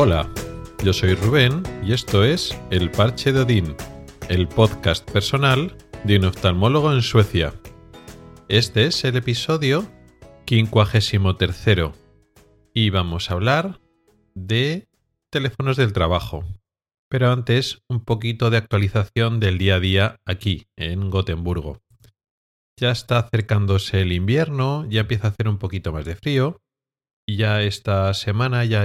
Hola, yo soy Rubén y esto es El Parche de Odín, el podcast personal de un oftalmólogo en Suecia. Este es el episodio 53 y vamos a hablar de teléfonos del trabajo. Pero antes, un poquito de actualización del día a día aquí, en Gotemburgo. Ya está acercándose el invierno, ya empieza a hacer un poquito más de frío, ya esta semana ya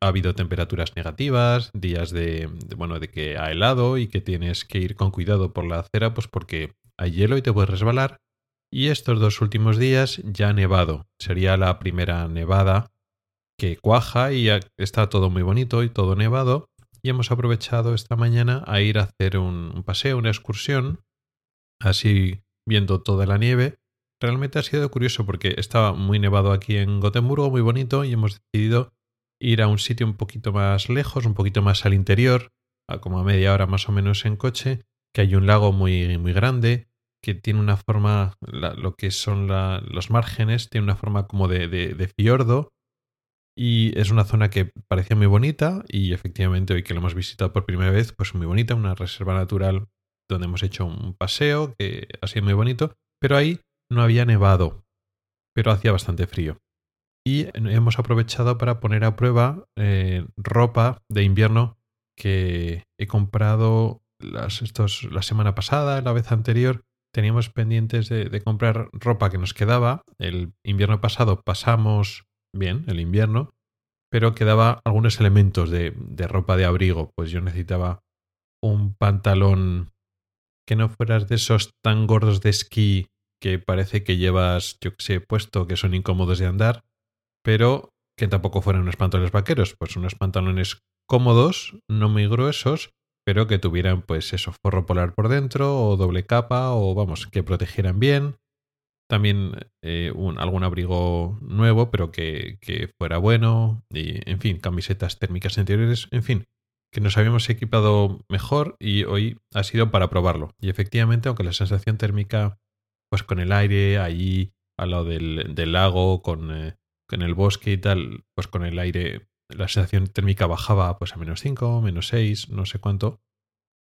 ha habido temperaturas negativas, días de, bueno, de que ha helado y que tienes que ir con cuidado por la acera, pues porque hay hielo y te puedes resbalar. Y estos dos últimos días ya ha nevado. Sería la primera nevada que cuaja y está todo muy bonito y todo nevado. Y hemos aprovechado esta mañana a ir a hacer un paseo, una excursión, así viendo toda la nieve realmente ha sido curioso porque estaba muy nevado aquí en Gotemburgo, muy bonito, y hemos decidido ir a un sitio un poquito más lejos, un poquito más al interior, a como a media hora más o menos en coche, que hay un lago muy, muy grande, que tiene una forma, lo que son los márgenes, tiene una forma como de, de fiordo, y es una zona que parecía muy bonita, y efectivamente hoy que lo hemos visitado por primera vez, pues muy bonita, una reserva natural donde hemos hecho un paseo que ha sido muy bonito, pero ahí no había nevado, pero hacía bastante frío. Y hemos aprovechado para poner a prueba eh, ropa de invierno que he comprado las, estos, la semana pasada, la vez anterior. Teníamos pendientes de, comprar ropa que nos quedaba. El invierno pasado pasamos bien el invierno, pero quedaba algunos elementos de, de ropa de abrigo. Pues yo necesitaba un pantalón que no fueras de esos tan gordos de esquí que parece que llevas, yo que sé, puesto que son incómodos de andar, pero que tampoco fueran unos pantalones vaqueros, pues unos pantalones cómodos, no muy gruesos, pero que tuvieran pues eso, forro polar por dentro o doble capa o vamos, que protegieran bien. También eh, algún abrigo nuevo, pero que, que fuera bueno. Y, en fin, camisetas térmicas interiores, en fin, que nos habíamos equipado mejor y hoy ha sido para probarlo. Y efectivamente, aunque la sensación térmica pues con el aire allí al lado del, lago, con, eh, con, el bosque y tal, pues con el aire la sensación térmica bajaba pues a menos 5, menos 6, no sé cuánto.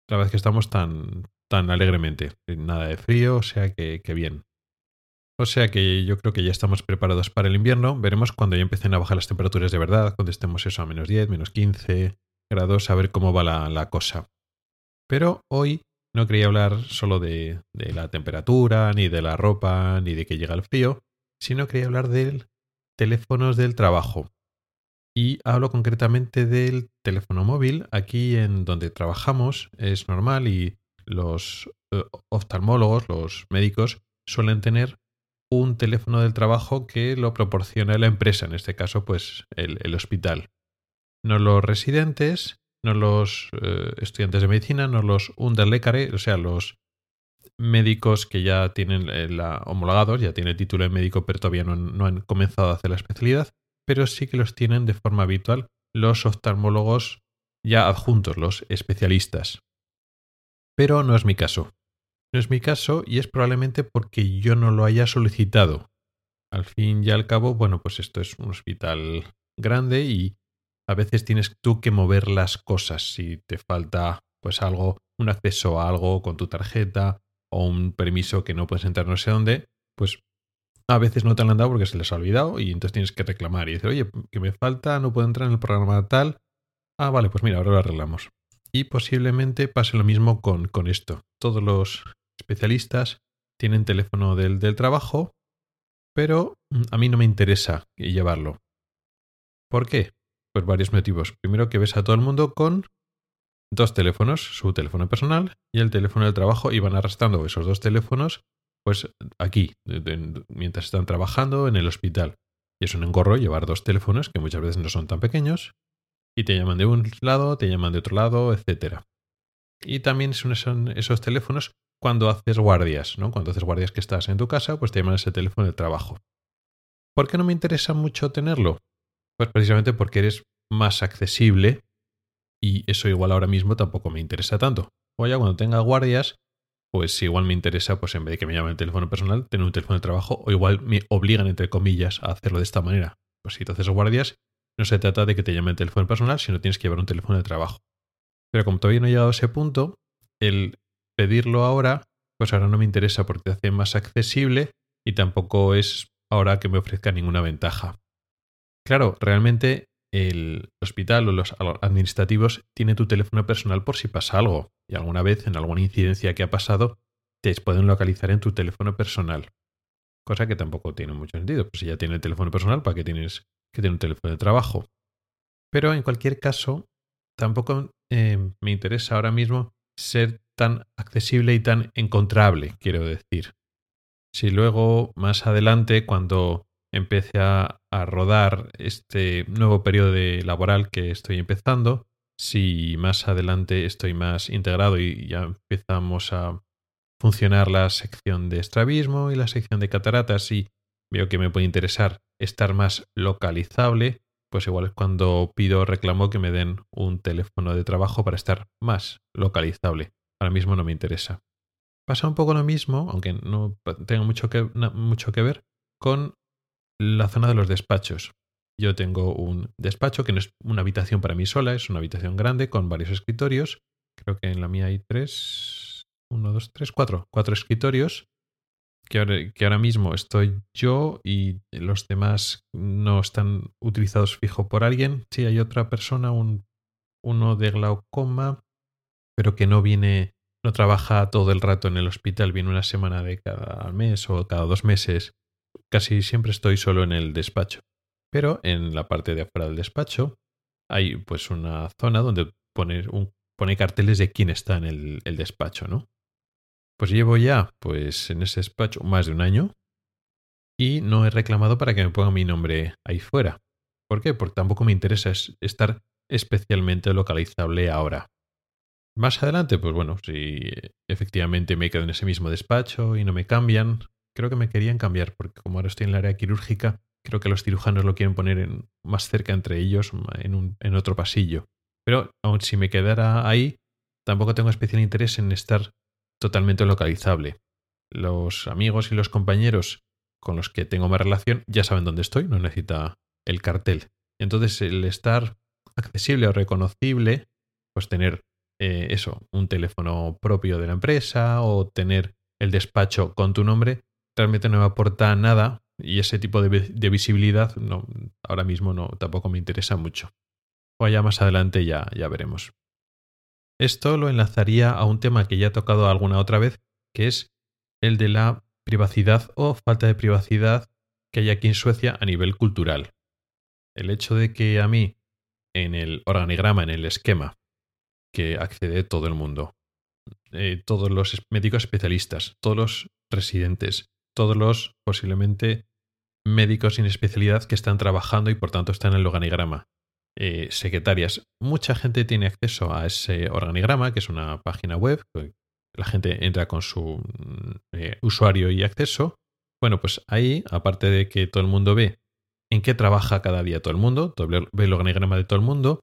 La verdad es que estamos tan, tan alegremente, nada de frío, o sea que, bien. O sea que yo creo que ya estamos preparados para el invierno. Veremos cuando ya empiecen a bajar las temperaturas de verdad, cuando estemos eso a menos 10, menos 15 grados, a ver cómo va la cosa. Pero hoy no quería hablar solo de, la temperatura, ni de la ropa, ni de que llega el frío, sino quería hablar de teléfonos del trabajo. Y hablo concretamente del teléfono móvil. Aquí en donde trabajamos es normal y los eh, oftalmólogos, los médicos, suelen tener un teléfono del trabajo que lo proporciona la empresa, en este caso, pues el, el hospital. No los residentes no los eh, estudiantes de medicina, no los underlecare, o sea, los médicos que ya tienen eh, la homologados, ya tienen el título de médico, pero todavía no, han comenzado a hacer la especialidad, pero sí que los tienen de forma habitual los oftalmólogos ya adjuntos, los especialistas. Pero no es mi caso. No es mi caso y es probablemente porque yo no lo haya solicitado. Al fin y al cabo, bueno, pues esto es un hospital grande y a veces tienes tú que mover las cosas si te falta pues algo, un acceso a algo con tu tarjeta o un permiso que no puedes entrar no sé dónde, pues a veces no te han dado porque se les ha olvidado y entonces tienes que reclamar y decir, oye, que me falta, no puedo entrar en el programa tal. Ah, vale, pues mira, ahora lo arreglamos. Y posiblemente pase lo mismo con, con esto. Todos los especialistas tienen teléfono del, del trabajo, pero mm, a mí no me interesa llevarlo. ¿Por qué? Por varios motivos. Primero que ves a todo el mundo con dos teléfonos, su teléfono personal y el teléfono del trabajo, y van arrastrando esos dos teléfonos, pues aquí, mientras están trabajando en el hospital. Y es un engorro llevar dos teléfonos que muchas veces no son tan pequeños, y te llaman de un lado, te llaman de otro lado, etc. Y también son esos teléfonos cuando haces guardias, ¿no? Cuando haces guardias que estás en tu casa, pues te llaman ese teléfono de trabajo. ¿Por qué no me interesa mucho tenerlo? Pues precisamente porque eres más accesible y eso igual ahora mismo tampoco me interesa tanto. O ya cuando tenga guardias, pues igual me interesa, pues en vez de que me llamen el teléfono personal, tener un teléfono de trabajo o igual me obligan, entre comillas, a hacerlo de esta manera. Pues si te haces guardias, no se trata de que te llame el teléfono personal, sino tienes que llevar un teléfono de trabajo. Pero como todavía no he llegado a ese punto, el pedirlo ahora, pues ahora no me interesa porque te hace más accesible y tampoco es ahora que me ofrezca ninguna ventaja. Claro, realmente el hospital o los administrativos tiene tu teléfono personal por si pasa algo y alguna vez en alguna incidencia que ha pasado te pueden localizar en tu teléfono personal. Cosa que tampoco tiene mucho sentido, pues si ya tiene el teléfono personal, ¿para qué tienes que tener un teléfono de trabajo? Pero en cualquier caso, tampoco eh, me interesa ahora mismo ser tan accesible y tan encontrable, quiero decir. Si luego, más adelante, cuando empiece a, rodar este nuevo periodo laboral que estoy empezando, si más adelante estoy más integrado y ya empezamos a funcionar la sección de estrabismo y la sección de cataratas y veo que me puede interesar estar más localizable, pues igual es cuando pido reclamo que me den un teléfono de trabajo para estar más localizable. Ahora mismo no me interesa. Pasa un poco lo mismo, aunque no tenga mucho mucho que ver, con la zona de los despachos. Yo tengo un despacho que no es una habitación para mí sola, es una habitación grande con varios escritorios. Creo que en la mía hay tres, uno, dos, tres, cuatro, cuatro escritorios. Que ahora, que ahora mismo estoy yo y los demás no están utilizados fijo por alguien. Sí, hay otra persona, un, uno de glaucoma, pero que no viene, no trabaja todo el rato en el hospital, viene una semana de cada mes o cada dos meses casi siempre estoy solo en el despacho. Pero en la parte de afuera del despacho hay pues una zona donde pone, carteles de quién está en el, el despacho, ¿no? Pues llevo ya, pues en ese despacho, más de un año y no he reclamado para que me ponga mi nombre ahí fuera. ¿Por qué? Porque tampoco me interesa estar especialmente localizable ahora. Más adelante, pues bueno, si efectivamente me quedo en ese mismo despacho y no me cambian, creo que me querían cambiar, porque como ahora estoy en el área quirúrgica, creo que los cirujanos lo quieren poner más cerca entre ellos, en, un, en otro pasillo. Pero aun si me quedara ahí, tampoco tengo especial interés en estar totalmente localizable. Los amigos y los compañeros con los que tengo más relación ya saben dónde estoy, no necesita el cartel. Entonces, el estar accesible o reconocible, pues tener eh, eso, un teléfono propio de la empresa o tener el despacho con tu nombre, realmente no me aporta nada y ese tipo de, visibilidad no, ahora mismo no, tampoco me interesa mucho. O allá más adelante ya, ya veremos. Esto lo enlazaría a un tema que ya he tocado alguna otra vez, que es el de la privacidad o falta de privacidad que hay aquí en Suecia a nivel cultural. El hecho de que a mí, en el organigrama, en el esquema, que accede todo el mundo, eh, todos los médicos especialistas, todos los residentes, todos los posiblemente médicos sin especialidad que están trabajando y por tanto están en el organigrama. Eh, secretarias. Mucha gente tiene acceso a ese organigrama, que es una página web. La gente entra con su eh, usuario y acceso. Bueno, pues ahí, aparte de que todo el mundo ve en qué trabaja cada día todo el mundo, ve el organigrama de todo el mundo.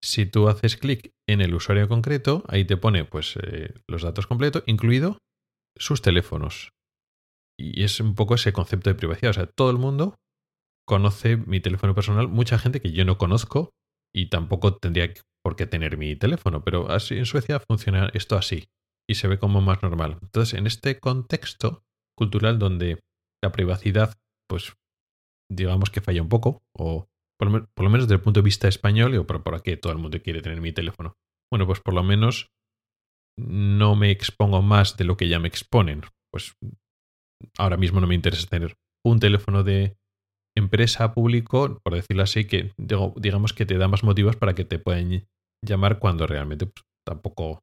Si tú haces clic en el usuario concreto, ahí te pone pues eh, los datos completos, incluido sus teléfonos. Y es un poco ese concepto de privacidad. O sea, todo el mundo conoce mi teléfono personal, mucha gente que yo no conozco y tampoco tendría por qué tener mi teléfono, pero así en Suecia funciona esto así y se ve como más normal. Entonces, en este contexto cultural donde la privacidad, pues digamos que falla un poco, o por lo, menos desde el punto de vista español, o por, por qué todo el mundo quiere tener mi teléfono. Bueno, pues por lo menos no me expongo más de lo que ya me exponen. Pues ahora mismo no me interesa tener un teléfono de empresa público, por decirlo así, que digamos que te da más motivos para que te puedan llamar cuando realmente pues, tampoco.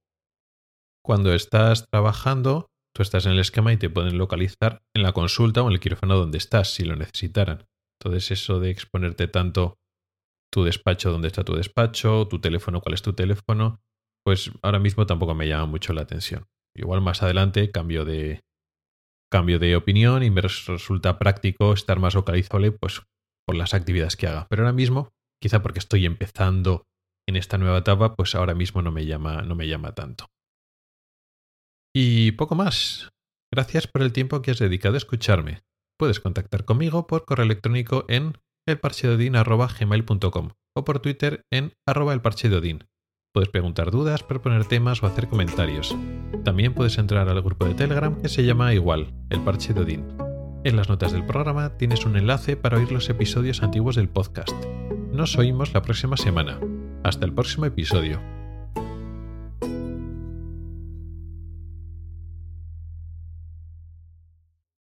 Cuando estás trabajando, tú estás en el esquema y te pueden localizar en la consulta o en el quirófano donde estás, si lo necesitaran. Entonces, eso de exponerte tanto tu despacho, dónde está tu despacho, tu teléfono, cuál es tu teléfono, pues ahora mismo tampoco me llama mucho la atención. Igual más adelante cambio de, cambio de opinión y me resulta práctico estar más localizable pues, por las actividades que haga. Pero ahora mismo, quizá porque estoy empezando en esta nueva etapa, pues ahora mismo no me llama, no me llama tanto. Y poco más. Gracias por el tiempo que has dedicado a escucharme. Puedes contactar conmigo por correo electrónico en elparchedeodin.gmail.com o por Twitter en arroba elparchedeodin. Puedes preguntar dudas, proponer temas o hacer comentarios. También puedes entrar al grupo de Telegram que se llama igual, el Parche de Odín. En las notas del programa tienes un enlace para oír los episodios antiguos del podcast. Nos oímos la próxima semana. Hasta el próximo episodio.